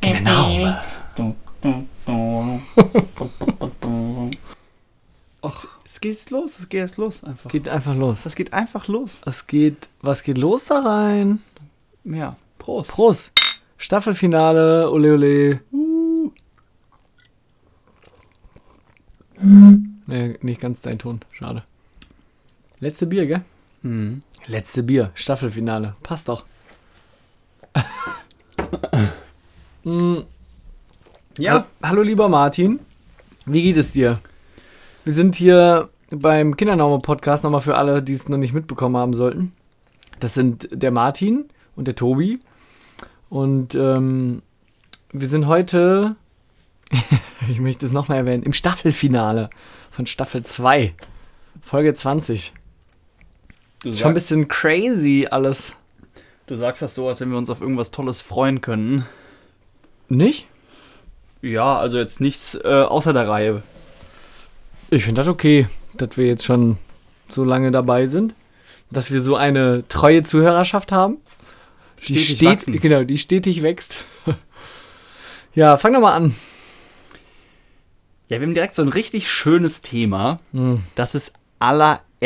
Genau. Ach, es geht los, es geht jetzt los einfach. Geht einfach los. Das geht einfach los. Was geht, was geht los da rein? Ja, Prost. Prost. Staffelfinale, ole ole. Nee, nicht ganz dein Ton, schade. Letzte Bier, gell? Mhm. Letzte Bier, Staffelfinale. Passt doch. Mm, Ja, ha- Hallo lieber Martin. Wie geht es dir? Wir sind hier beim Kindernaume-Podcast nochmal für alle, die es noch nicht mitbekommen haben sollten. Das sind der Martin und der Tobi. Und ähm, wir sind heute, ich möchte es nochmal erwähnen, im Staffelfinale von Staffel 2, Folge 20. du, Schon ein bisschen crazy alles. du sagst das so, als wenn wir uns auf irgendwas Tolles freuen können. Nicht? Ja, also jetzt nichts äh, außer der Reihe. Ich finde das okay, dass wir jetzt schon so lange dabei sind, dass wir so eine treue Zuhörerschaft haben. Die Stetig steht, genau, die stetig wächst. ja, fang doch mal an. Ja, wir haben direkt so ein richtig schönes Thema. Hm. Das ist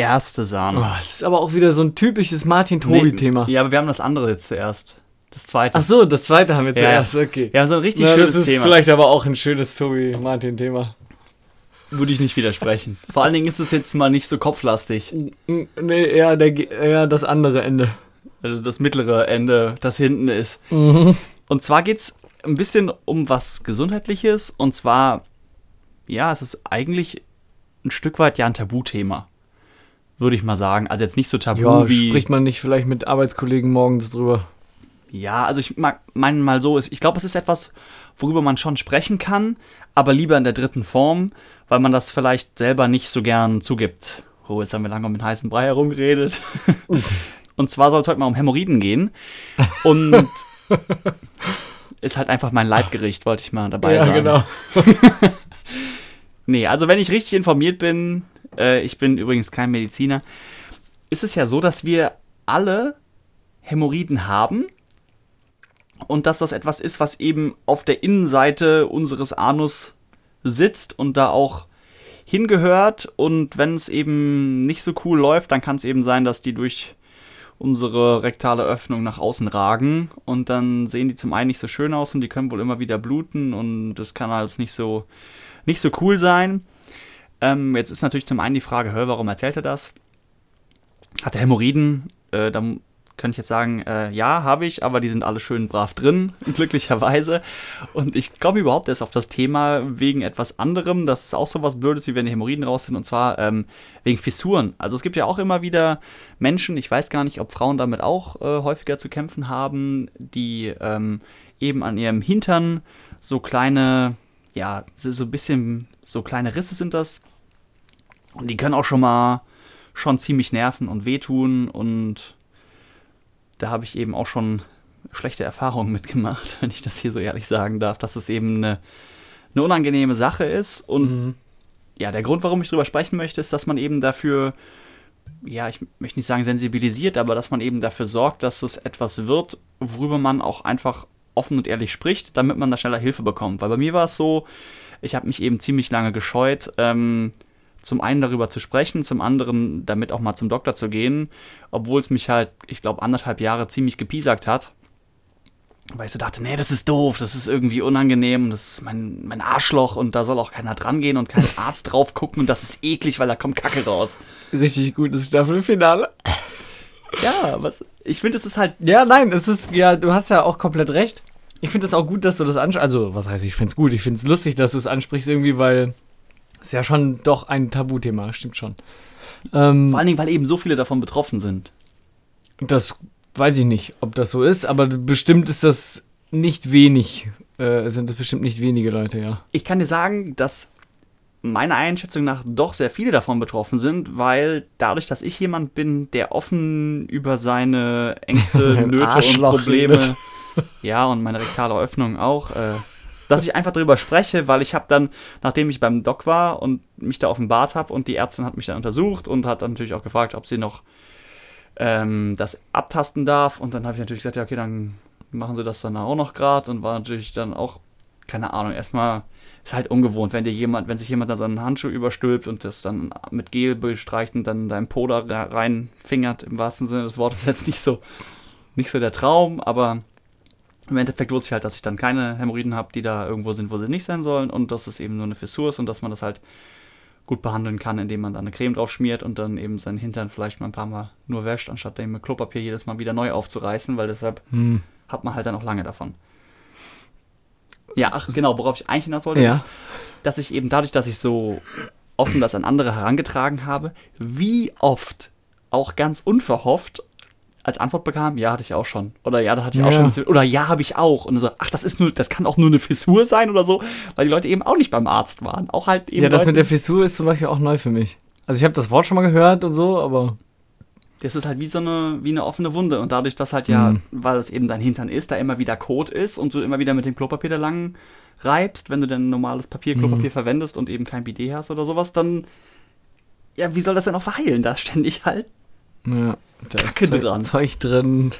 allererste Sahne. Oh, das ist aber auch wieder so ein typisches Martin-Tobi-Thema. Nee, ja, aber wir haben das andere jetzt zuerst. Das zweite. Ach so, das zweite haben wir Ja, zuerst, okay. Ja, so ein richtig Na, schönes das ist Thema. vielleicht aber auch ein schönes Tobi-Martin-Thema. Würde ich nicht widersprechen. Vor allen Dingen ist es jetzt mal nicht so kopflastig. Nee, eher, der, eher das andere Ende. Also das mittlere Ende, das hinten ist. Und zwar geht es ein bisschen um was Gesundheitliches. Und zwar, ja, es ist eigentlich ein Stück weit ja ein Tabuthema. Würde ich mal sagen. Also jetzt nicht so tabu Ja, wie. spricht man nicht vielleicht mit Arbeitskollegen morgens drüber. Ja, also ich mag meine mal so, ich glaube, es ist etwas, worüber man schon sprechen kann, aber lieber in der dritten Form, weil man das vielleicht selber nicht so gern zugibt. Oh, jetzt haben wir lange um den heißen Brei herumgeredet. Und zwar soll es heute mal um Hämorrhoiden gehen. Und ist halt einfach mein Leibgericht, wollte ich mal dabei ja, sagen. genau. Nee, also wenn ich richtig informiert bin, äh, ich bin übrigens kein Mediziner, ist es ja so, dass wir alle Hämorrhoiden haben und dass das etwas ist, was eben auf der Innenseite unseres Anus sitzt und da auch hingehört. Und wenn es eben nicht so cool läuft, dann kann es eben sein, dass die durch unsere rektale Öffnung nach außen ragen und dann sehen die zum einen nicht so schön aus und die können wohl immer wieder bluten und das kann alles nicht so nicht so cool sein. Ähm, jetzt ist natürlich zum einen die Frage, hör, warum erzählt er das? Hat er Hämorrhoiden? Äh, dann könnte ich jetzt sagen, äh, ja, habe ich, aber die sind alle schön brav drin, glücklicherweise. Und ich komme überhaupt erst auf das Thema wegen etwas anderem. Das ist auch so was Blödes, wie wenn die Hämorrhoiden raus sind, und zwar ähm, wegen Fissuren. Also es gibt ja auch immer wieder Menschen, ich weiß gar nicht, ob Frauen damit auch äh, häufiger zu kämpfen haben, die ähm, eben an ihrem Hintern so kleine, ja, so ein bisschen, so kleine Risse sind das. Und die können auch schon mal schon ziemlich nerven und wehtun und da habe ich eben auch schon schlechte Erfahrungen mitgemacht, wenn ich das hier so ehrlich sagen darf, dass es eben eine, eine unangenehme Sache ist. Und Mhm. ja, der Grund, warum ich drüber sprechen möchte, ist, dass man eben dafür, ja, ich möchte nicht sagen sensibilisiert, aber dass man eben dafür sorgt, dass es etwas wird, worüber man auch einfach offen und ehrlich spricht, damit man da schneller Hilfe bekommt. Weil bei mir war es so, ich habe mich eben ziemlich lange gescheut, ähm, zum einen darüber zu sprechen, zum anderen damit auch mal zum Doktor zu gehen, obwohl es mich halt, ich glaube, anderthalb Jahre ziemlich gepiesackt hat. Weil ich so dachte, nee, das ist doof, das ist irgendwie unangenehm, das ist mein, mein Arschloch und da soll auch keiner dran gehen und kein Arzt drauf gucken und das ist eklig, weil da kommt Kacke raus. Richtig gutes Staffelfinale. Ja, was, ich finde, es ist halt, Ja, nein, es ist, ja, du hast ja auch komplett recht. Ich finde es auch gut, dass du das ansprichst. Also, was heißt, ich finde es gut. Ich finde es lustig, dass du es ansprichst irgendwie, weil es ja schon doch ein Tabuthema, stimmt schon. Ähm, vor allen Dingen, weil eben so viele davon betroffen sind. das weiß ich nicht, ob das so ist, aber bestimmt ist das nicht wenig. Äh, sind das bestimmt nicht wenige Leute, ja. Ich kann dir sagen, dass meiner Einschätzung nach doch sehr viele davon betroffen sind, weil dadurch, dass ich jemand bin, der offen über seine Ängste, Nöte und Arschloch Probleme, redet. ja, und meine rektale Öffnung auch, äh, dass ich einfach darüber spreche, weil ich habe dann, nachdem ich beim Doc war und mich da offenbart habe und die Ärztin hat mich dann untersucht und hat dann natürlich auch gefragt, ob sie noch ähm, das abtasten darf. Und dann habe ich natürlich gesagt, ja, okay, dann machen sie das dann auch noch gerade und war natürlich dann auch, keine Ahnung, erstmal ist halt ungewohnt, wenn dir jemand, wenn sich jemand dann seinen Handschuh überstülpt und das dann mit Gel bestreicht und dann dein Poder reinfingert, im wahrsten Sinne des Wortes, jetzt nicht so, nicht so der Traum, aber im Endeffekt wusste ich halt, dass ich dann keine Hämorrhoiden habe, die da irgendwo sind, wo sie nicht sein sollen und dass es eben nur eine Fissur ist und dass man das halt gut behandeln kann, indem man da eine Creme drauf schmiert und dann eben seinen Hintern vielleicht mal ein paar Mal nur wäscht, anstatt den mit Klopapier jedes Mal wieder neu aufzureißen, weil deshalb hm. hat man halt dann auch lange davon. Ja, ach genau, worauf ich eigentlich hinaus wollte, ja. ist, dass ich eben dadurch, dass ich so offen das an andere herangetragen habe, wie oft auch ganz unverhofft als Antwort bekam, ja, hatte ich auch schon. Oder ja, da hatte ich ja. auch schon. Oder ja, habe ich auch. Und so, ach, das ist nur, das kann auch nur eine Fissur sein oder so, weil die Leute eben auch nicht beim Arzt waren. Auch halt eben. Ja, das Leute, mit der Fissur ist zum Beispiel auch neu für mich. Also ich habe das Wort schon mal gehört und so, aber. Das ist halt wie so eine, wie eine offene Wunde. Und dadurch, dass halt ja, mhm. weil das eben dein Hintern ist, da immer wieder Kot ist und du immer wieder mit dem Klopapier da lang reibst, wenn du denn normales Papier, Klopapier mhm. verwendest und eben kein Bidet hast oder sowas, dann. Ja, wie soll das denn auch verheilen? Da ständig halt ja, da Kacke ist dran. Zeug drin.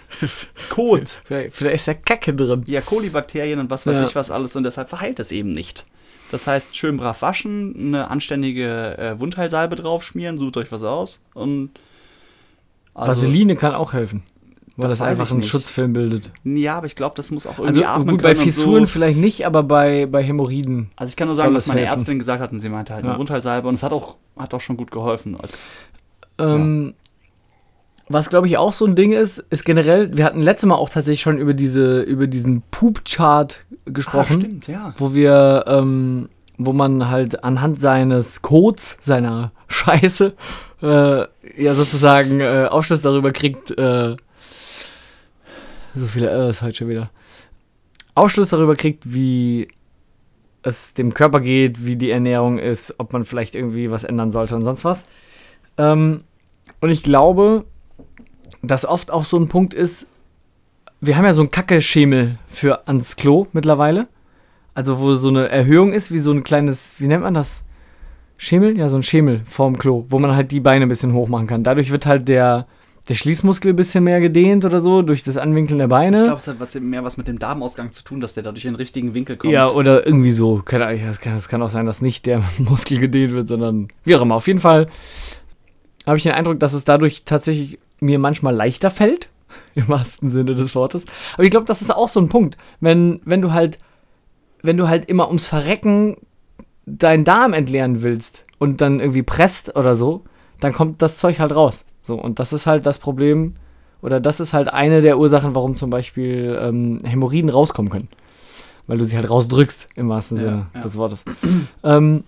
Kot. Vielleicht, vielleicht, ist ja Kacke drin. Ja, Kolibakterien und was weiß ja. ich was alles und deshalb verheilt es eben nicht. Das heißt, schön brav waschen, eine anständige äh, Wundheilsalbe draufschmieren, sucht euch was aus und. Also, Vaseline kann auch helfen. Weil das, das einfach einen. Schutzfilm bildet. Ja, aber ich glaube, das muss auch irgendwie also, atmen gut, bei Fissuren so. vielleicht nicht, aber bei, bei Hämorrhoiden. Also ich kann nur sagen, was meine helfen. Ärztin gesagt hat und sie meinte halt ja. eine Wundheilsalbe und es hat auch, hat auch schon gut geholfen. Also, ähm, was glaube ich auch so ein Ding ist, ist generell, wir hatten letztes Mal auch tatsächlich schon über diese, über diesen Poop-Chart gesprochen. Ah, stimmt, ja. Wo wir, ähm, wo man halt anhand seines Codes, seiner Scheiße, äh, ja sozusagen äh, Aufschluss darüber kriegt, äh, so viele Errors heute schon wieder. Aufschluss darüber kriegt, wie es dem Körper geht, wie die Ernährung ist, ob man vielleicht irgendwie was ändern sollte und sonst was. Ähm, und ich glaube, dass oft auch so ein Punkt ist, wir haben ja so einen Kacke-Schemel für ans Klo mittlerweile. Also wo so eine Erhöhung ist, wie so ein kleines, wie nennt man das? Schemel? Ja, so ein Schemel vorm Klo, wo man halt die Beine ein bisschen hoch machen kann. Dadurch wird halt der, der Schließmuskel ein bisschen mehr gedehnt oder so, durch das Anwinkeln der Beine. Ich glaube, es hat was, mehr was mit dem Darmausgang zu tun, dass der dadurch in den richtigen Winkel kommt. Ja, oder irgendwie so. Keine Ahnung, das kann, das kann auch sein, dass nicht der Muskel gedehnt wird, sondern wie auch immer. Auf jeden Fall habe ich den Eindruck, dass es dadurch tatsächlich mir manchmal leichter fällt, im wahrsten Sinne des Wortes. Aber ich glaube, das ist auch so ein Punkt. Wenn, wenn du halt, wenn du halt immer ums Verrecken deinen Darm entleeren willst und dann irgendwie presst oder so, dann kommt das Zeug halt raus. So, und das ist halt das Problem, oder das ist halt eine der Ursachen, warum zum Beispiel ähm, Hämorrhoiden rauskommen können. Weil du sie halt rausdrückst, im wahrsten ja, Sinne ja. des Wortes. ähm,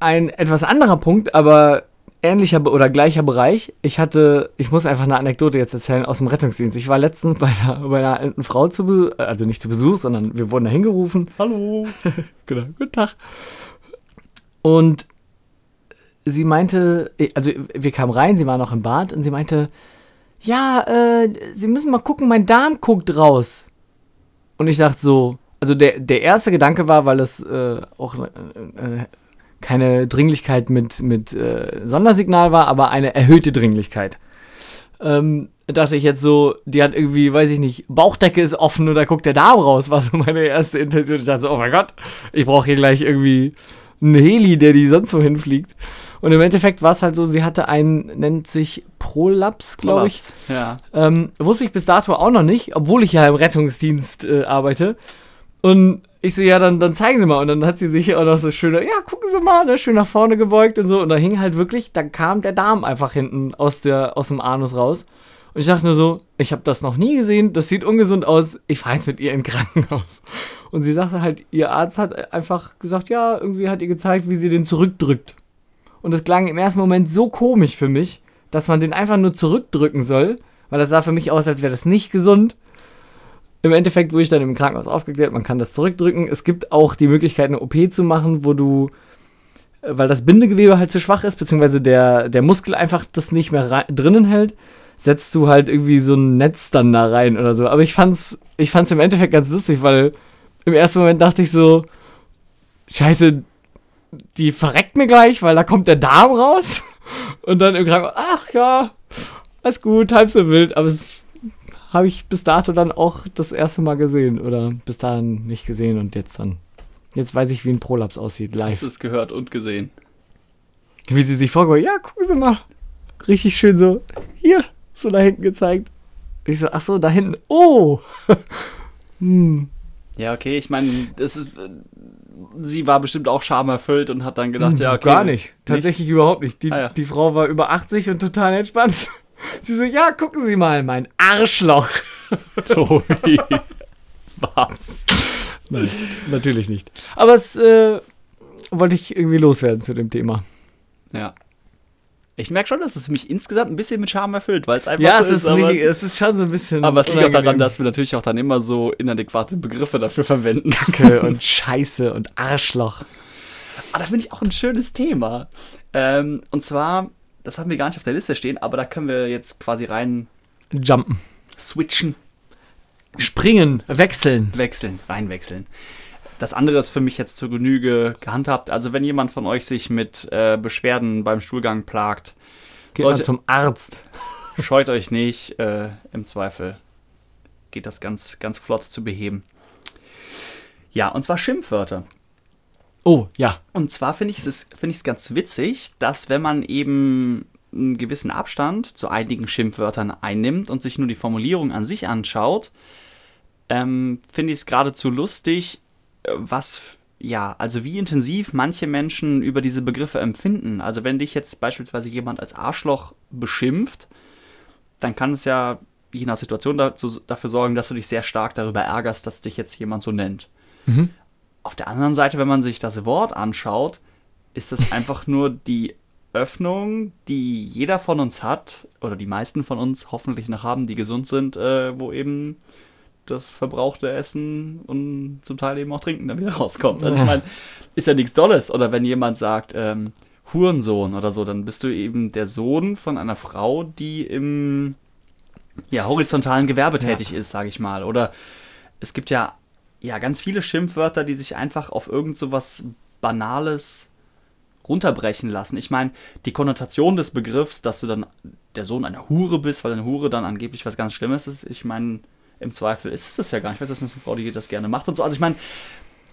ein etwas anderer Punkt, aber ähnlicher oder gleicher Bereich. Ich hatte, ich muss einfach eine Anekdote jetzt erzählen aus dem Rettungsdienst. Ich war letztens bei einer, bei einer alten Frau zu Besuch, also nicht zu Besuch, sondern wir wurden da hingerufen. Hallo. genau, guten Tag. Und sie meinte, also wir kamen rein, sie war noch im Bad und sie meinte, ja, äh, Sie müssen mal gucken, mein Darm guckt raus. Und ich dachte so, also der, der erste Gedanke war, weil es äh, auch äh, äh keine Dringlichkeit mit, mit äh, Sondersignal war, aber eine erhöhte Dringlichkeit. Ähm, dachte ich jetzt so, die hat irgendwie, weiß ich nicht, Bauchdecke ist offen oder guckt der Darm raus, war so meine erste Intention. Ich dachte so, oh mein Gott, ich brauche hier gleich irgendwie einen Heli, der die sonst wo hinfliegt. Und im Endeffekt war es halt so, sie hatte einen, nennt sich Prolaps, glaube ich. Ja. Ähm, wusste ich bis dato auch noch nicht, obwohl ich ja im Rettungsdienst äh, arbeite. Und ich so, ja, dann, dann zeigen Sie mal. Und dann hat sie sich auch noch so schön, ja, gucken Sie mal, ne, schön nach vorne gebeugt und so. Und da hing halt wirklich, da kam der Darm einfach hinten aus, der, aus dem Anus raus. Und ich dachte nur so, ich habe das noch nie gesehen, das sieht ungesund aus, ich fahre jetzt mit ihr in Krankenhaus. Und sie sagte halt, ihr Arzt hat einfach gesagt, ja, irgendwie hat ihr gezeigt, wie sie den zurückdrückt. Und das klang im ersten Moment so komisch für mich, dass man den einfach nur zurückdrücken soll, weil das sah für mich aus, als wäre das nicht gesund. Im Endeffekt wurde ich dann im Krankenhaus aufgeklärt, man kann das zurückdrücken. Es gibt auch die Möglichkeit, eine OP zu machen, wo du, äh, weil das Bindegewebe halt zu schwach ist, beziehungsweise der, der Muskel einfach das nicht mehr drinnen hält, setzt du halt irgendwie so ein Netz dann da rein oder so. Aber ich fand's, ich fand's im Endeffekt ganz lustig, weil im ersten Moment dachte ich so, scheiße, die verreckt mir gleich, weil da kommt der Darm raus. Und dann im Krankenhaus, ach ja, alles gut, halb so wild, aber habe ich bis dato dann auch das erste Mal gesehen oder bis dahin nicht gesehen und jetzt dann. Jetzt weiß ich, wie ein Prolaps aussieht, live. Hast es gehört und gesehen. Wie sie sich vorgeholt, ja, gucken Sie mal. Richtig schön so, hier, so da hinten gezeigt. Ich so, ach so, da hinten, oh. hm. Ja, okay, ich meine, das ist. Sie war bestimmt auch schamerfüllt und hat dann gedacht, Hm, ja, okay. Gar nicht. Tatsächlich überhaupt nicht. Die, Ah, ja. die Frau war über 80 und total entspannt. Sie so, ja, gucken Sie mal, mein Arschloch. Tobi. Was? Nein, natürlich nicht. Aber es äh, wollte ich irgendwie loswerden zu dem Thema. Ja. Ich merke schon, dass es mich insgesamt ein bisschen mit Charme erfüllt, weil es einfach Ja, so es ist, nicht, es ist schon so ein bisschen. aber es liegt auch daran, dass wir natürlich auch dann immer so inadäquate Begriffe dafür verwenden. Kacke und Scheiße und Arschloch. Aber da finde ich auch ein schönes Thema. Ähm, und zwar, das haben wir gar nicht auf der Liste stehen, aber da können wir jetzt quasi rein Jumpen. switchen, Springen, wechseln. wechseln, reinwechseln. Das andere ist für mich jetzt zur Genüge gehandhabt. Also wenn jemand von euch sich mit äh, Beschwerden beim Stuhlgang plagt, Geht man sollte, zum Arzt. scheut euch nicht. Äh, Im Zweifel geht das ganz, ganz flott zu beheben. Ja, und zwar Schimpfwörter. Oh, ja. Und zwar finde ich es es ganz witzig, dass wenn man eben einen gewissen Abstand zu einigen Schimpfwörtern einnimmt und sich nur die Formulierung an sich anschaut, ähm, finde ich es geradezu lustig, äh, was, ja, also wie intensiv manche Menschen über diese Begriffe empfinden. Also wenn dich jetzt beispielsweise jemand als Arschloch beschimpft, dann kann es ja je nach Situation dazu, dafür sorgen, dass du dich sehr stark darüber ärgerst, dass dich jetzt jemand so nennt. Mhm. Auf der anderen Seite, wenn man sich das Wort anschaut, ist es einfach nur die Öffnung, die jeder von uns hat, oder die meisten von uns hoffentlich noch haben, die gesund sind, äh, wo eben das verbrauchte Essen und zum Teil eben auch Trinken dann wieder rauskommt. Also ich meine, ist ja nichts Dolles. Oder wenn jemand sagt, ähm, Hurensohn oder so, dann bist du eben der Sohn von einer Frau, die im ja, horizontalen Gewerbe Ja. tätig ist, sage ich mal. Oder es gibt ja, ja ganz viele Schimpfwörter, die sich einfach auf irgend so was Banales runterbrechen lassen. Ich meine, die Konnotation des Begriffs, dass du dann der Sohn einer Hure bist, weil eine Hure dann angeblich was ganz Schlimmes ist, ich meine, im Zweifel ist es das ja gar nicht. Ich weiß, das ist eine Frau, die das gerne macht und so. Also ich meine,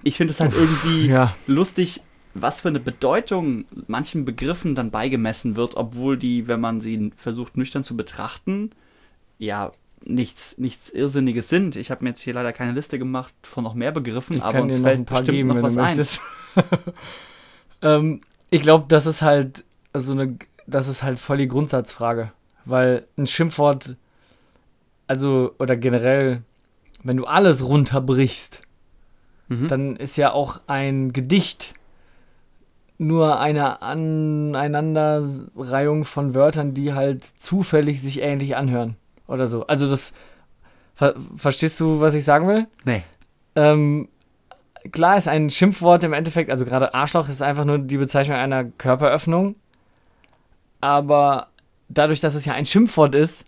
ich finde es halt irgendwie Ja. lustig, was für eine Bedeutung manchen Begriffen dann beigemessen wird, obwohl die, wenn man sie versucht nüchtern zu betrachten, ja nichts, nichts Irrsinniges sind. Ich habe mir jetzt hier leider keine Liste gemacht von noch mehr Begriffen, Ich aber uns fällt ein paar bestimmt geben, noch was ein. ähm, ich glaube, das ist halt so eine, das ist halt voll die Grundsatzfrage, weil ein Schimpfwort, also oder generell, wenn du alles runterbrichst, Mhm. dann ist ja auch ein Gedicht nur eine Aneinanderreihung von Wörtern, die halt zufällig sich ähnlich anhören oder so. Also das, ver verstehst du, was ich sagen will? Nee. Ähm, klar ist ein Schimpfwort im Endeffekt, also gerade Arschloch ist einfach nur die Bezeichnung einer Körperöffnung. Aber dadurch, dass es ja ein Schimpfwort ist,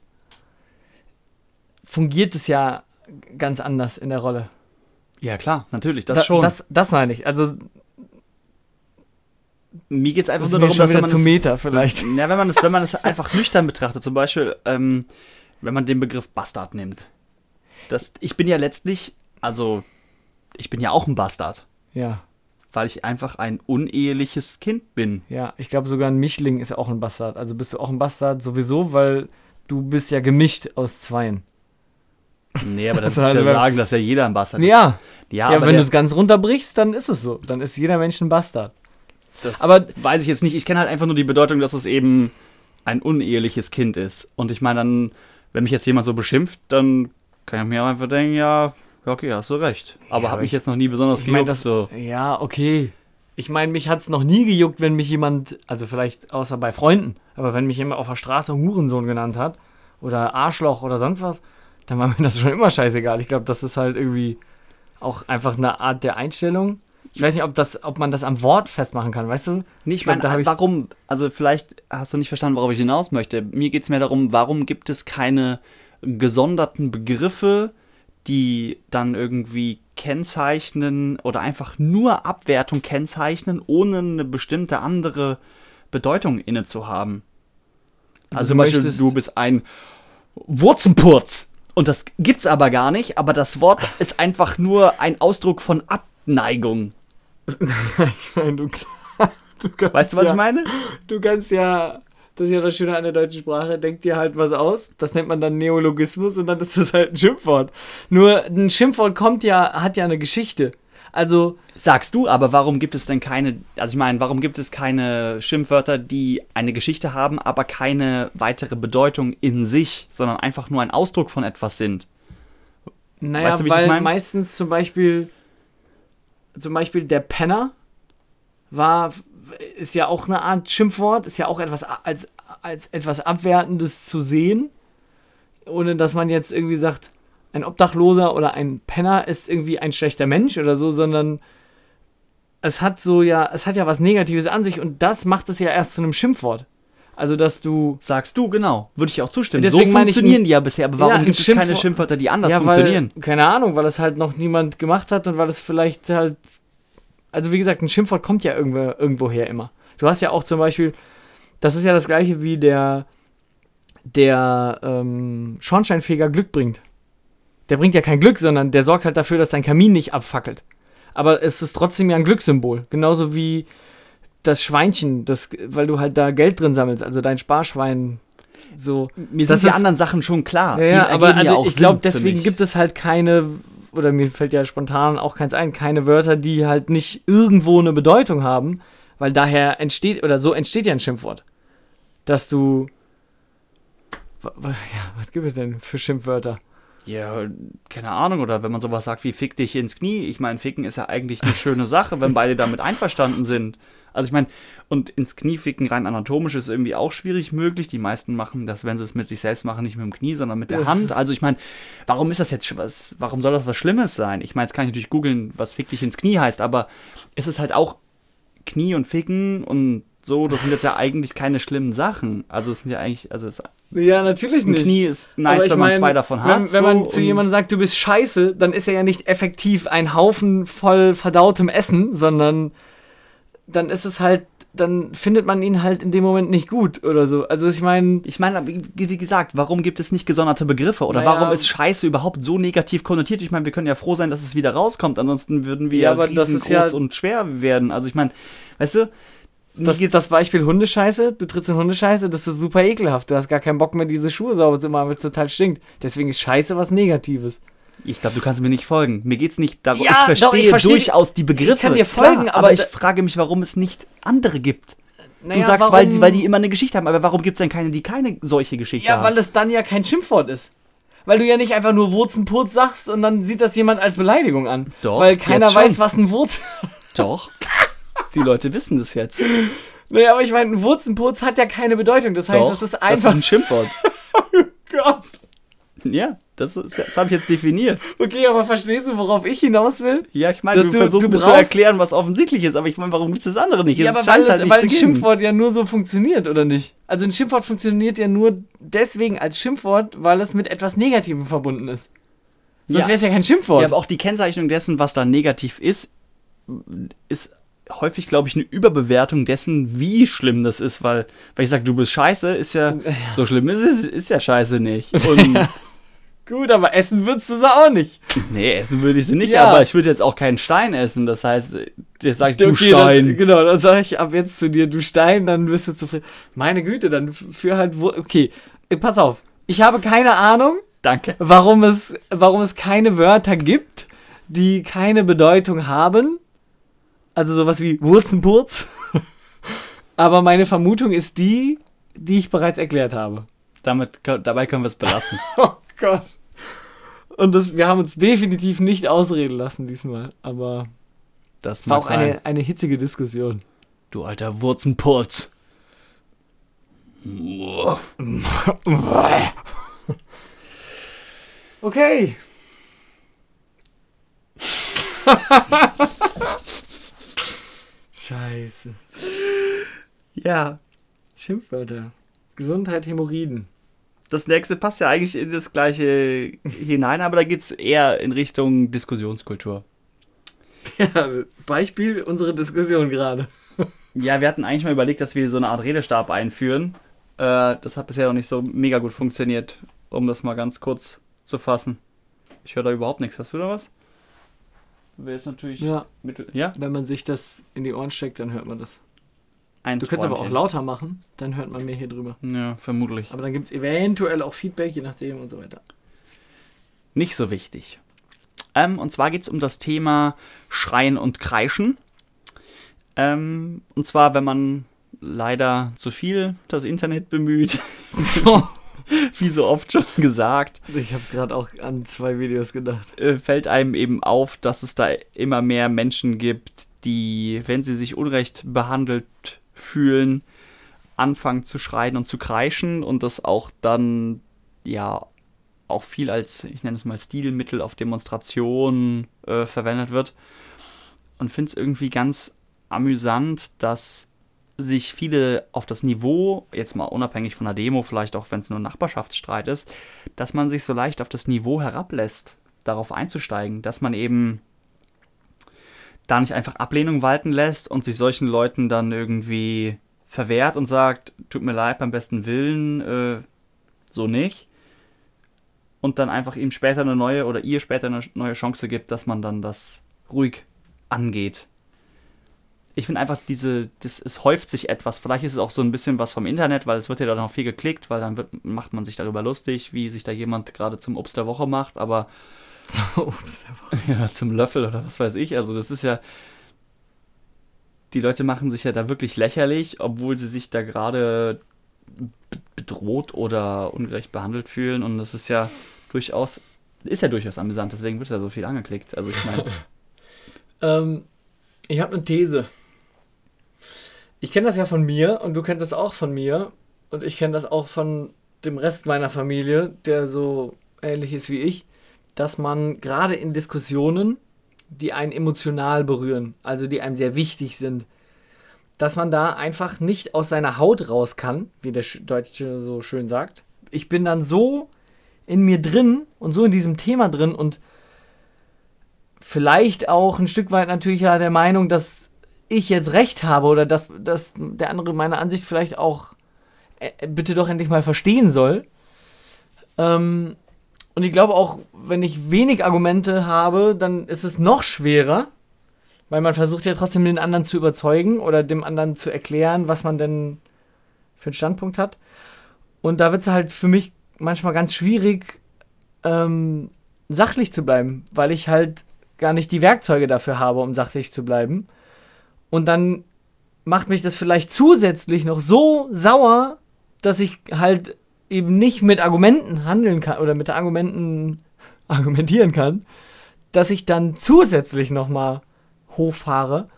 fungiert es ja ganz anders in der Rolle. Ja, klar, natürlich, das Da- schon. Das, das meine ich. Also, Mir geht es einfach nur darum, dass man zu Meter vielleicht. Ja, wenn man es, wenn man es einfach nüchtern betrachtet, zum Beispiel, ähm, wenn man den Begriff Bastard nimmt. Das, ich bin ja letztlich, also ich bin ja auch ein Bastard, Ja, weil ich einfach ein uneheliches Kind bin. ja. Ich glaube sogar ein Mischling ist ja auch ein Bastard. Also bist du auch ein Bastard sowieso, weil du bist ja gemischt aus Zweien. Nee, aber das Also, muss ja sagen, dass ja jeder ein Bastard ist. Ja, ja, ja, aber wenn du es ganz runterbrichst, dann ist es so. Dann ist jeder Mensch ein Bastard. das aber- weiß ich jetzt nicht. Ich kenne halt einfach nur die Bedeutung, dass es eben ein uneheliches Kind ist. Und ich meine dann, wenn mich jetzt jemand so beschimpft, dann kann ich mir auch einfach denken, ja, okay, hast du recht. Aber Ja, habe mich ich- jetzt noch nie besonders Ich meine, gejuckt, das. so. Ja, okay. Ich meine, mich hat es noch nie gejuckt, wenn mich jemand, also vielleicht außer bei Freunden, aber wenn mich jemand auf der Straße Hurensohn genannt hat oder Arschloch oder sonst was, dann war mir das schon immer scheißegal. Ich glaube, das ist halt irgendwie auch einfach eine Art der Einstellung. Ich weiß nicht, ob, das, ob man das am Wort festmachen kann, weißt du? Nee, ich meine, ich- warum, also vielleicht hast du nicht verstanden, worauf ich hinaus möchte. Mir geht es mehr darum, warum gibt es keine gesonderten Begriffe, die dann irgendwie kennzeichnen oder einfach nur Abwertung kennzeichnen, ohne eine bestimmte andere Bedeutung inne zu haben. Also du zum Beispiel, du bist ein Wurzenpurz. Und das gibt's aber gar nicht, aber das Wort ist einfach nur ein Ausdruck von Abneigung. Ich meine, du, du kannst Weißt du, was ja, ich meine? Du kannst ja, das ist ja das Schöne an der deutschen Sprache, denk dir halt was aus. Das nennt man dann Neologismus und dann ist das halt ein Schimpfwort. Nur ein Schimpfwort kommt ja, hat ja eine Geschichte. Also, Sagst du, aber warum gibt es denn keine, also ich meine, warum gibt es keine Schimpfwörter, die eine Geschichte haben, aber keine weitere Bedeutung in sich, sondern einfach nur ein Ausdruck von etwas sind? naja, Weißt du, wie ich das weil meine? meistens zum Beispiel, zum Beispiel der Penner war, ist ja auch eine Art Schimpfwort, ist ja auch etwas als, als etwas Abwertendes zu sehen, ohne dass man jetzt irgendwie sagt, ein Obdachloser oder ein Penner ist irgendwie ein schlechter Mensch oder so, sondern es hat so ja, es hat ja was Negatives an sich und das macht es ja erst zu einem Schimpfwort. Also, dass du Sagst du, genau. Würde ich auch zustimmen. Deswegen so meine ich funktionieren ein- die ja bisher, aber warum Ja, gibt es keine Schimpfwörter, die anders ja, funktionieren? Weil, keine Ahnung, weil es halt noch niemand gemacht hat und weil es vielleicht halt. Also wie gesagt, ein Schimpfwort kommt ja irgendwo, irgendwoher immer. Du hast ja auch zum Beispiel, das ist ja das gleiche wie der, der ähm, Schornsteinfeger Glück bringt. Der bringt ja kein Glück, sondern der sorgt halt dafür, dass dein Kamin nicht abfackelt. Aber es ist trotzdem ja ein Glückssymbol. Genauso wie das Schweinchen, das, weil du halt da Geld drin sammelst, also dein Sparschwein. So. Mir Das sind die anderen Sachen schon klar. Ja, aber also ich glaube, deswegen gibt es halt keine, oder mir fällt ja spontan auch keins ein, keine Wörter, die halt nicht irgendwo eine Bedeutung haben, weil daher entsteht, oder so entsteht ja ein Schimpfwort. Dass du. Ja, was gibt es denn für Schimpfwörter? Ja, keine Ahnung, oder wenn man sowas sagt wie fick dich ins Knie. Ich meine, ficken ist ja eigentlich eine schöne Sache, wenn beide damit einverstanden sind. Also ich meine, und ins Knie ficken rein anatomisch ist irgendwie auch schwierig möglich. Die meisten machen das, wenn sie es mit sich selbst machen, nicht mit dem Knie, sondern mit der Hand. Also ich meine, warum ist das jetzt was, warum soll das was Schlimmes sein? Ich meine, jetzt kann ich natürlich googeln, was fick dich ins Knie heißt, aber es ist halt auch Knie und Ficken und so, das sind jetzt ja eigentlich keine schlimmen Sachen. Also es sind ja eigentlich, also es, Ja, natürlich ein Knie ist nice, wenn man zwei davon hat. Wenn, wenn man so, zu jemandem sagt, du bist scheiße, dann ist er ja nicht effektiv ein Haufen voll verdautem Essen, sondern dann ist es halt, dann findet man ihn halt in dem Moment nicht gut oder so. Also ich meine, Ich meine, wie wie gesagt, warum gibt es nicht gesonderte Begriffe? Oder Naja. warum ist Scheiße überhaupt so negativ konnotiert? Ich meine, wir können ja froh sein, dass es wieder rauskommt. Ansonsten würden wir Ja, ja, aber das ist riesengroß ja- und schwer werden. Also ich meine, weißt du, das, das Beispiel Hundescheiße, du trittst in Hundescheiße, das ist super ekelhaft. Du hast gar keinen Bock mehr, diese Schuhe sauber zu machen, weil es total stinkt. Deswegen ist Scheiße was Negatives. Ich glaube, du kannst mir nicht folgen. Mir geht's nicht darum. Ja, ich doch, verstehe ich versteh- durchaus die Begriffe. ich kann dir folgen, klar, aber aber ich frage mich, warum es nicht andere gibt. Naja, du sagst, warum- weil die, weil die immer eine Geschichte haben. Aber warum gibt es denn keine, die keine solche Geschichte Ja, haben? weil es dann ja kein Schimpfwort ist. Weil du ja nicht einfach nur Wurzenpurz sagst und dann sieht das jemand als Beleidigung an. Doch, Weil keiner weiß, was ein Wurz. Doch. Die Leute wissen das jetzt. Nee, aber ich meine, ein Wurzenpurz hat ja keine Bedeutung. Das heißt, Doch, es ist das ist einfach. ein Schimpfwort. Gott. Ja, das, ist, das habe ich jetzt definiert. Okay, aber verstehst du, worauf ich hinaus will? Ja, ich meine, du, du- versuchst du mir zu erklären, was offensichtlich ist, aber ich meine, warum gibt es das andere nicht? Ja, Es aber weil, es, nicht weil ein geben. Schimpfwort ja nur so funktioniert, oder nicht? Also ein Schimpfwort funktioniert ja nur deswegen als Schimpfwort, weil es mit etwas Negativem verbunden ist. Sonst Ja. wäre es ja kein Schimpfwort. Ja, aber auch die Kennzeichnung dessen, was da negativ ist, ist häufig, glaube ich, eine Überbewertung dessen, wie schlimm das ist, weil, weil ich sage, du bist scheiße, ist ja, so schlimm ist es, ist ja scheiße nicht. Und Gut, aber essen würdest du sie auch nicht. nee, essen würde ich sie nicht, Ja. aber ich würde jetzt auch keinen Stein essen. Das heißt, jetzt sage ich, du Okay, Stein. Dann, genau, dann sage ich ab jetzt zu dir, du Stein, dann bist du zufrieden. Meine Güte, dann für halt, okay, äh, pass auf. Ich habe keine Ahnung, Danke. warum es, warum es keine Wörter gibt, die keine Bedeutung haben. Also sowas wie Wurzenpurz. Aber meine Vermutung ist die, die ich bereits erklärt habe. Damit, dabei können wir es belassen. Oh Gott. Und das, wir haben uns definitiv nicht ausreden lassen diesmal. Aber Das war auch sein. eine, eine hitzige Diskussion. Du alter Wurzenpurz. Okay. Scheiße. Ja. Schimpfwörter. Gesundheit, Hämorrhoiden. Das nächste passt ja eigentlich in das gleiche hinein, aber da geht es eher in Richtung Diskussionskultur. Ja, Beispiel unsere Diskussion gerade. Ja, wir hatten eigentlich mal überlegt, dass wir so eine Art Redestab einführen. Äh, das hat bisher noch nicht so mega gut funktioniert, um das mal ganz kurz zu fassen. Ich höre da überhaupt nichts. Hast du da was? Wäre jetzt natürlich Ja, mittel. Ja? wenn man sich das in die Ohren steckt, dann hört man das. Ein Du kannst aber auch lauter machen, dann hört man mehr hier drüber. Ja, vermutlich. Aber dann gibt es eventuell auch Feedback, je nachdem und so weiter. Nicht so wichtig. Ähm, und zwar geht es um das Thema Schreien und Kreischen. Ähm, und zwar, wenn man leider zu viel das Internet bemüht, wie so oft schon gesagt, ich habe gerade auch an zwei Videos gedacht. äh, fällt einem eben auf, dass es da immer mehr Menschen gibt, die, wenn sie sich unrecht behandelt fühlen, anfangen zu schreien und zu kreischen und das auch dann ja auch viel als, ich nenne es mal Stilmittel auf Demonstrationen äh, verwendet wird. Und finde es irgendwie ganz amüsant, dass sich viele auf das Niveau, jetzt mal unabhängig von der Demo, vielleicht auch wenn es nur ein Nachbarschaftsstreit ist, dass man sich so leicht auf das Niveau herablässt, darauf einzusteigen, dass man eben da nicht einfach Ablehnung walten lässt und sich solchen Leuten dann irgendwie verwehrt und sagt, tut mir leid, beim besten Willen, äh, so nicht. Und dann einfach ihm später eine neue oder ihr später eine neue Chance gibt, dass man dann das ruhig angeht. Ich finde einfach diese, das, es häuft sich etwas. Vielleicht ist es auch so ein bisschen was vom Internet, weil es wird ja dann auch viel geklickt, weil dann wird, macht man sich darüber lustig, wie sich da jemand gerade zum Obst der Woche macht, aber So, ups, ja, zum Löffel oder was weiß ich. Also das ist ja. Die Leute machen sich ja da wirklich lächerlich, obwohl sie sich da gerade be- bedroht oder ungerecht behandelt fühlen. Und das ist ja durchaus, ist ja durchaus amüsant, deswegen wird ja so viel angeklickt. Also ich meine, Ähm, ich habe eine These. Ich kenne das ja von mir und du kennst das auch von mir und ich kenne das auch von dem Rest meiner Familie, der so ähnlich ist wie ich, dass man gerade in Diskussionen, die einen emotional berühren, also die einem sehr wichtig sind, dass man da einfach nicht aus seiner Haut raus kann, wie der Sch- Deutsche so schön sagt. Ich bin dann so in mir drin und so in diesem Thema drin und vielleicht auch ein Stück weit natürlich ja der Meinung, dass ich jetzt recht habe oder dass, dass der andere meine Ansicht vielleicht auch äh, bitte doch endlich mal verstehen soll. Ähm, und ich glaube auch, wenn ich wenig Argumente habe, dann ist es noch schwerer, weil man versucht ja trotzdem den anderen zu überzeugen oder dem anderen zu erklären, was man denn für einen Standpunkt hat. Und da wird es halt für mich manchmal ganz schwierig, ähm, sachlich zu bleiben, weil ich halt gar nicht die Werkzeuge dafür habe, um sachlich zu bleiben. Und dann macht mich das vielleicht zusätzlich noch so sauer, dass ich halt eben nicht mit Argumenten handeln kann oder mit Argumenten argumentieren kann, dass ich dann zusätzlich nochmal hochfahre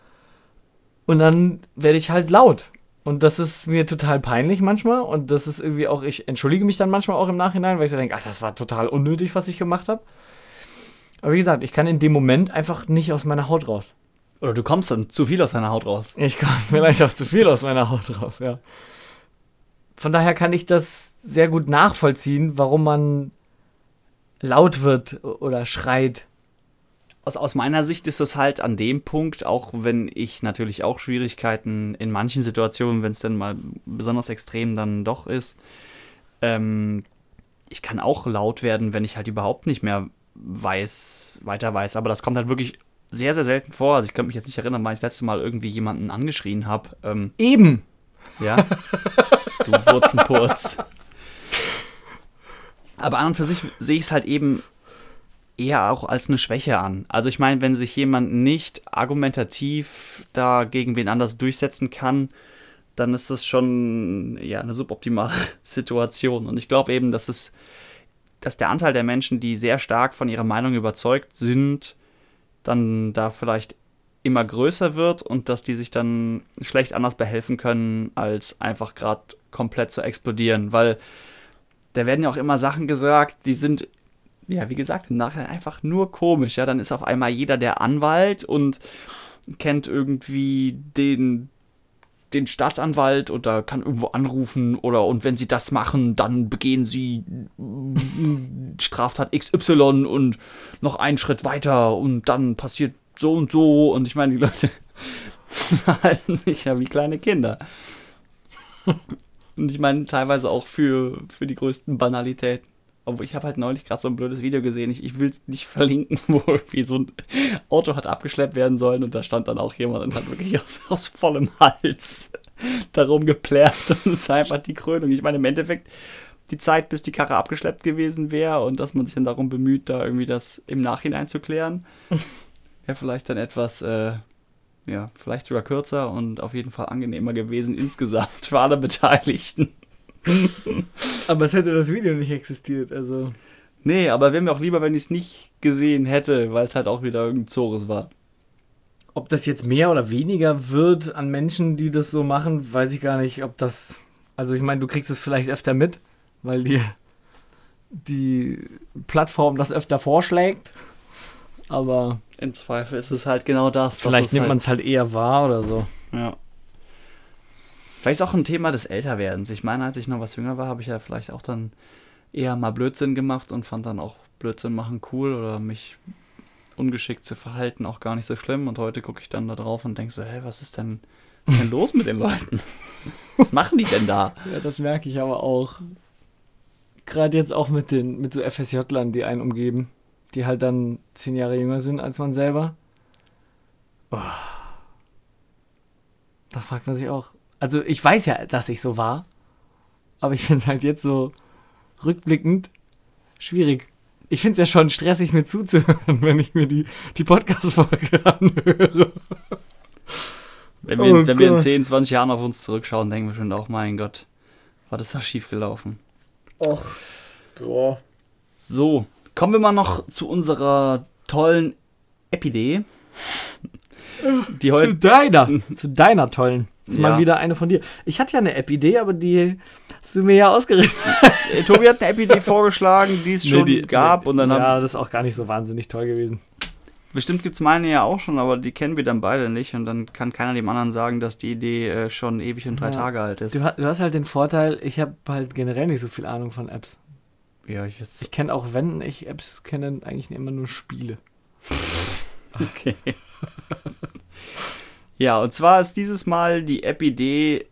und dann werde ich halt laut. Und das ist mir total peinlich manchmal und das ist irgendwie auch, ich entschuldige mich dann manchmal auch im Nachhinein, weil ich so denke, ach, das war total unnötig, was ich gemacht habe. Aber wie gesagt, ich kann in dem Moment einfach nicht aus meiner Haut raus. oder du kommst dann zu viel aus deiner Haut raus. Ich komme vielleicht auch zu viel aus meiner Haut raus, ja. Von daher kann ich das sehr gut nachvollziehen, warum man laut wird oder schreit. Aus, aus meiner Sicht ist das halt an dem Punkt, auch wenn ich natürlich auch Schwierigkeiten in manchen Situationen, wenn es dann mal besonders extrem dann doch ist, ähm, ich kann auch laut werden, wenn ich halt überhaupt nicht mehr weiß, weiter weiß. Aber das kommt halt wirklich sehr, sehr selten vor. Also ich kann mich jetzt nicht erinnern, wann ich das letzte Mal irgendwie jemanden angeschrien habe. Ähm, Eben. ja, du Wurzenpurz. Aber an und für sich sehe ich es halt eben eher auch als eine Schwäche an. Also ich meine, wenn sich jemand nicht argumentativ da gegen wen anders durchsetzen kann, dann ist das schon ja eine suboptimale Situation. Und ich glaube eben, dass es, dass der Anteil der Menschen, die sehr stark von ihrer Meinung überzeugt sind, dann da vielleicht immer größer wird und dass die sich dann schlecht anders behelfen können, als einfach gerade komplett zu explodieren. Weil da werden ja auch immer Sachen gesagt, die sind, ja, wie gesagt, im Nachhinein einfach nur komisch. Ja, dann ist auf einmal jeder der Anwalt und kennt irgendwie den den Staatsanwalt oder kann irgendwo anrufen oder und wenn sie das machen, dann begehen sie Straftat XY und noch einen Schritt weiter und dann passiert so und so und ich meine, die Leute verhalten sich ja wie kleine Kinder. Und ich meine teilweise auch für, für die größten Banalitäten. Aber ich habe halt neulich gerade so ein blödes Video gesehen. Ich, ich will es nicht verlinken, wo irgendwie so ein Auto hat abgeschleppt werden sollen und da stand dann auch jemand und hat wirklich aus, aus vollem Hals darum geplärt. Und das ist einfach die Krönung. Ich meine, im Endeffekt die Zeit, bis die Karre abgeschleppt gewesen wäre und dass man sich dann darum bemüht, da irgendwie das im Nachhinein zu klären, wäre vielleicht dann etwas, äh, ja, vielleicht sogar kürzer und auf jeden Fall angenehmer gewesen insgesamt für alle Beteiligten. Aber es hätte das Video nicht existiert, also. Nee, aber wäre mir auch lieber, wenn ich es nicht gesehen hätte, weil es halt auch wieder irgendein Zores war. Ob das jetzt mehr oder weniger wird an Menschen, die das so machen, weiß ich gar nicht, ob das. Also ich meine, du kriegst es vielleicht öfter mit, weil dir die Plattform das öfter vorschlägt. Aber Im Zweifel ist es halt genau das. vielleicht nimmt es man es halt eher wahr oder so. Ja. Vielleicht ist auch ein Thema des Älterwerdens. Ich meine, als ich noch was jünger war, habe ich ja vielleicht auch dann eher mal Blödsinn gemacht und fand dann auch Blödsinn machen cool oder mich ungeschickt zu verhalten auch gar nicht so schlimm. Und heute gucke ich dann da drauf und denke so, hey, was ist denn, was ist denn los mit den Leuten? Was machen die denn da? Ja, das merke ich aber auch. Gerade jetzt auch mit den mit so FSJ-Lern, die einen umgeben, die halt dann zehn Jahre jünger sind als man selber. Oh. Da fragt man sich auch. Also ich weiß ja, dass ich so war, aber ich finde es halt jetzt so rückblickend schwierig. Ich finde es ja schon stressig, mir zuzuhören, wenn ich mir die, die Podcast-Folge anhöre. Wenn wir, Oh wenn wir in Gott. 10, 20 Jahren auf uns zurückschauen, denken wir schon auch, mein Gott, was ist da schiefgelaufen? Och. Ja. So, kommen wir mal noch zu unserer tollen Epidee. Die Zu heute. deiner, zu deiner tollen. Das ist Ja. mal wieder eine von dir. Ich hatte ja eine App-Idee, aber die hast du mir ja ausgerichtet. Äh, Tobi hat eine Epidee vorgeschlagen, die es schon gab. Und dann ja, das ist auch gar nicht so wahnsinnig toll gewesen. Bestimmt gibt es meine ja auch schon, aber die kennen wir dann beide nicht. Und dann kann keiner dem anderen sagen, dass die Idee äh, schon ewig und drei Ja. Tage alt ist. Du, du hast halt den Vorteil, ich habe halt generell nicht so viel Ahnung von Apps. Ja, ich jetzt. Ich kenne auch, wenn ich Apps kenne, eigentlich immer nur Spiele. Okay. ja, und zwar ist dieses Mal die App-Idee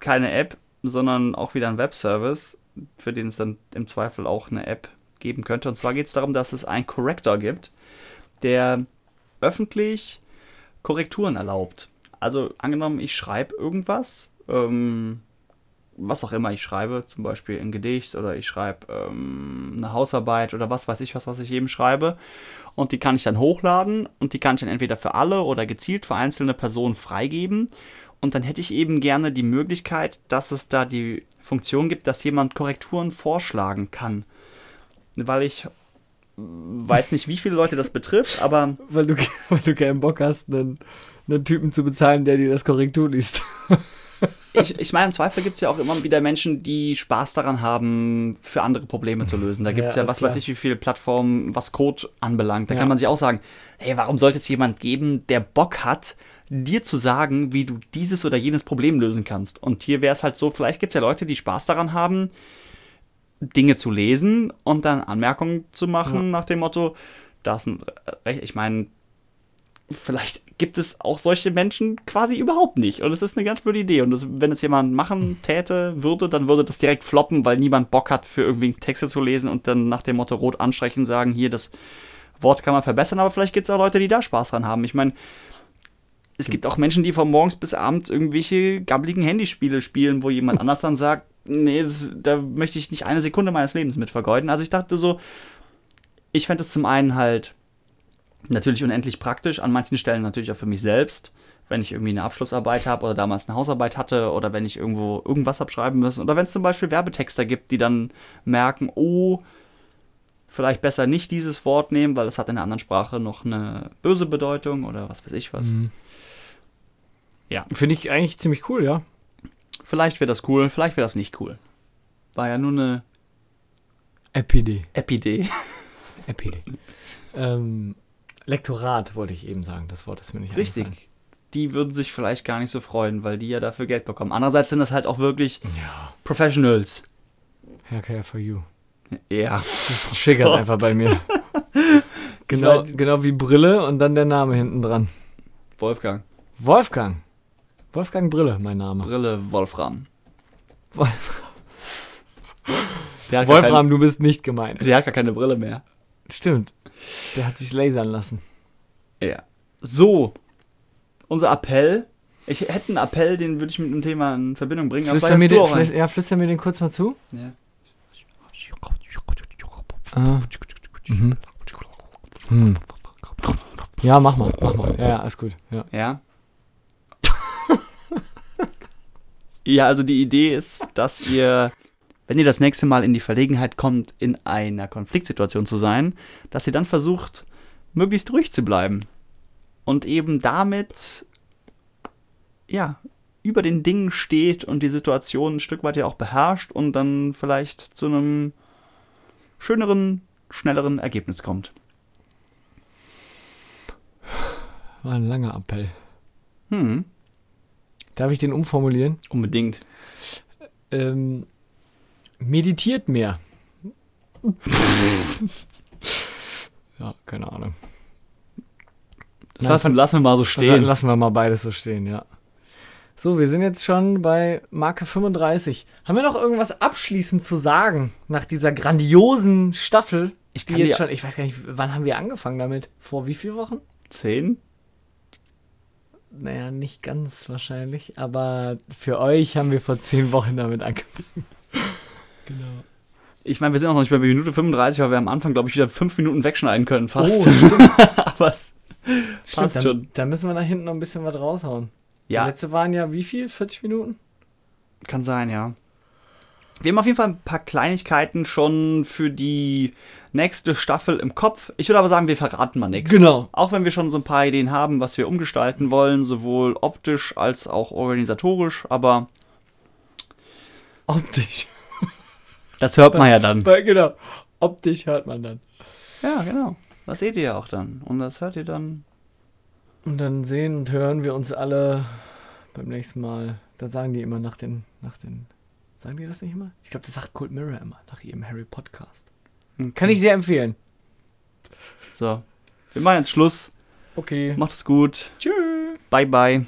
keine App, sondern auch wieder ein Webservice, für den es dann im Zweifel auch eine App geben könnte. Und zwar geht es darum, dass es einen Corrector gibt, der öffentlich Korrekturen erlaubt. Also angenommen, ich schreibe irgendwas, ähm, was auch immer ich schreibe, zum Beispiel ein Gedicht oder ich schreibe ähm, eine Hausarbeit oder was weiß ich was, was ich eben schreibe. Und die kann ich dann hochladen und die kann ich dann entweder für alle oder gezielt für einzelne Personen freigeben. Und dann hätte ich eben gerne die Möglichkeit, dass es da die Funktion gibt, dass jemand Korrekturen vorschlagen kann. Weil ich weiß nicht, wie viele Leute das betrifft, aber Weil du, weil du keinen Bock hast, einen, einen Typen zu bezahlen, der dir das Korrektur liest. ich, ich meine, im Zweifel gibt es ja auch immer wieder Menschen, die Spaß daran haben, für andere Probleme zu lösen. Da gibt es Ja, ja, was weiß klar. ich, wie viele Plattformen, was Code anbelangt. Da Ja. kann man sich auch sagen, hey, warum sollte es jemand geben, der Bock hat, dir zu sagen, wie du dieses oder jenes Problem lösen kannst. Und hier wäre es halt so, vielleicht gibt es ja Leute, die Spaß daran haben, Dinge zu lesen und dann Anmerkungen zu machen Ja. nach dem Motto, da ist ein Recht. Ich meine, vielleicht gibt es auch solche Menschen quasi überhaupt nicht. Und es ist eine ganz blöde Idee. Und das, wenn es jemand machen täte, würde, dann würde das direkt floppen, weil niemand Bock hat, für irgendwie Texte zu lesen und dann nach dem Motto rot anstreichen sagen, hier, das Wort kann man verbessern. Aber vielleicht gibt es auch Leute, die da Spaß dran haben. Ich meine, es gibt auch Menschen, die von morgens bis abends irgendwelche gabbeligen Handyspiele spielen, wo jemand anders dann sagt, nee, das, da möchte ich nicht eine Sekunde meines Lebens mit vergeuden. Also ich dachte so, ich fände es zum einen halt natürlich unendlich praktisch, an manchen Stellen natürlich auch für mich selbst, wenn ich irgendwie eine Abschlussarbeit habe oder damals eine Hausarbeit hatte oder wenn ich irgendwo irgendwas habe schreiben müssen oder wenn es zum Beispiel Werbetexter gibt, die dann merken, oh, vielleicht besser nicht dieses Wort nehmen, weil es hat in einer anderen Sprache noch eine böse Bedeutung oder was weiß ich was. Mhm. Ja. Finde ich eigentlich ziemlich cool, ja. Vielleicht wäre das cool, vielleicht wäre das nicht cool. War ja nur eine App-Idee. App-Idee. App-Idee. ähm, Lektorat wollte ich eben sagen. Das Wort ist mir nicht eingefallen. Richtig. Die würden sich vielleicht gar nicht so freuen, weil die ja dafür Geld bekommen. Andererseits sind das halt auch wirklich Ja. Professionals. Haircare for you. Ja. Das triggert Gott. einfach bei mir. genau, mein- genau wie Brille und dann der Name hinten dran. Wolfgang. Wolfgang. Wolfgang Brille, mein Name. Brille Wolfram. Wolfram, Wolfram du bist nicht gemeint. kein, der hat gar keine Brille mehr. Stimmt. Der hat sich lasern lassen. Ja. So, unser Appell. Ich hätte einen Appell, den würde ich mit einem Thema in Verbindung bringen. aber Flüster mir, den, flüster, ja, flüster mir den kurz mal zu. einen. Ah. Mhm. Hm. Ja, mach mal, mach mal. Ja, ja, alles gut. Ja. Ja. ja, also die Idee ist, dass ihr, wenn ihr das nächste Mal in die Verlegenheit kommt, in einer Konfliktsituation zu sein, dass ihr dann versucht, möglichst ruhig zu bleiben. Und eben damit, ja, über den Dingen steht und die Situation ein Stück weit ja auch beherrscht und dann vielleicht zu einem schöneren, schnelleren Ergebnis kommt. War ein langer Appell. Hm, Darf ich den umformulieren? unbedingt. Ähm, meditiert mehr. ja, keine Ahnung. Das lassen, lassen wir mal so stehen. Lassen wir mal beides so stehen, ja. So, wir sind jetzt schon bei Marke 35. Haben wir noch irgendwas abschließend zu sagen nach dieser grandiosen Staffel? Ich die jetzt schon, ich weiß gar nicht, wann haben wir angefangen damit? Vor wie vielen Wochen? Zehn? Naja, nicht ganz wahrscheinlich, aber für euch haben wir vor zehn Wochen damit angefangen. Genau. Ich meine, wir sind auch noch nicht bei Minute 35, weil wir am Anfang, glaube ich, wieder fünf Minuten wegschneiden können fast. Oh, stimmt. Aber es stimmt passt dann, schon. Da müssen wir nach hinten noch ein bisschen was raushauen. Die Ja, letzte waren ja wie viel? 40 Minuten? kann sein, ja. Wir haben auf jeden Fall ein paar Kleinigkeiten schon für die nächste Staffel im Kopf. Ich würde aber sagen, wir verraten mal nichts. Genau. Auch wenn wir schon so ein paar Ideen haben, was wir umgestalten wollen, sowohl optisch als auch organisatorisch, aber Optisch. Das hört man ja dann. Bei- genau. Optisch hört man dann. Ja, genau. Das seht ihr ja auch dann. Und das hört ihr dann. Und dann sehen und hören wir uns alle beim nächsten Mal. Da sagen die immer nach den, nach den. Sagen die das nicht immer? Ich glaube, das sagt Cold Mirror immer nach ihrem Harry Podcast. Kann ich sehr empfehlen. So. Wir machen jetzt Schluss. Okay. Macht es gut. Tschüss. Bye, bye.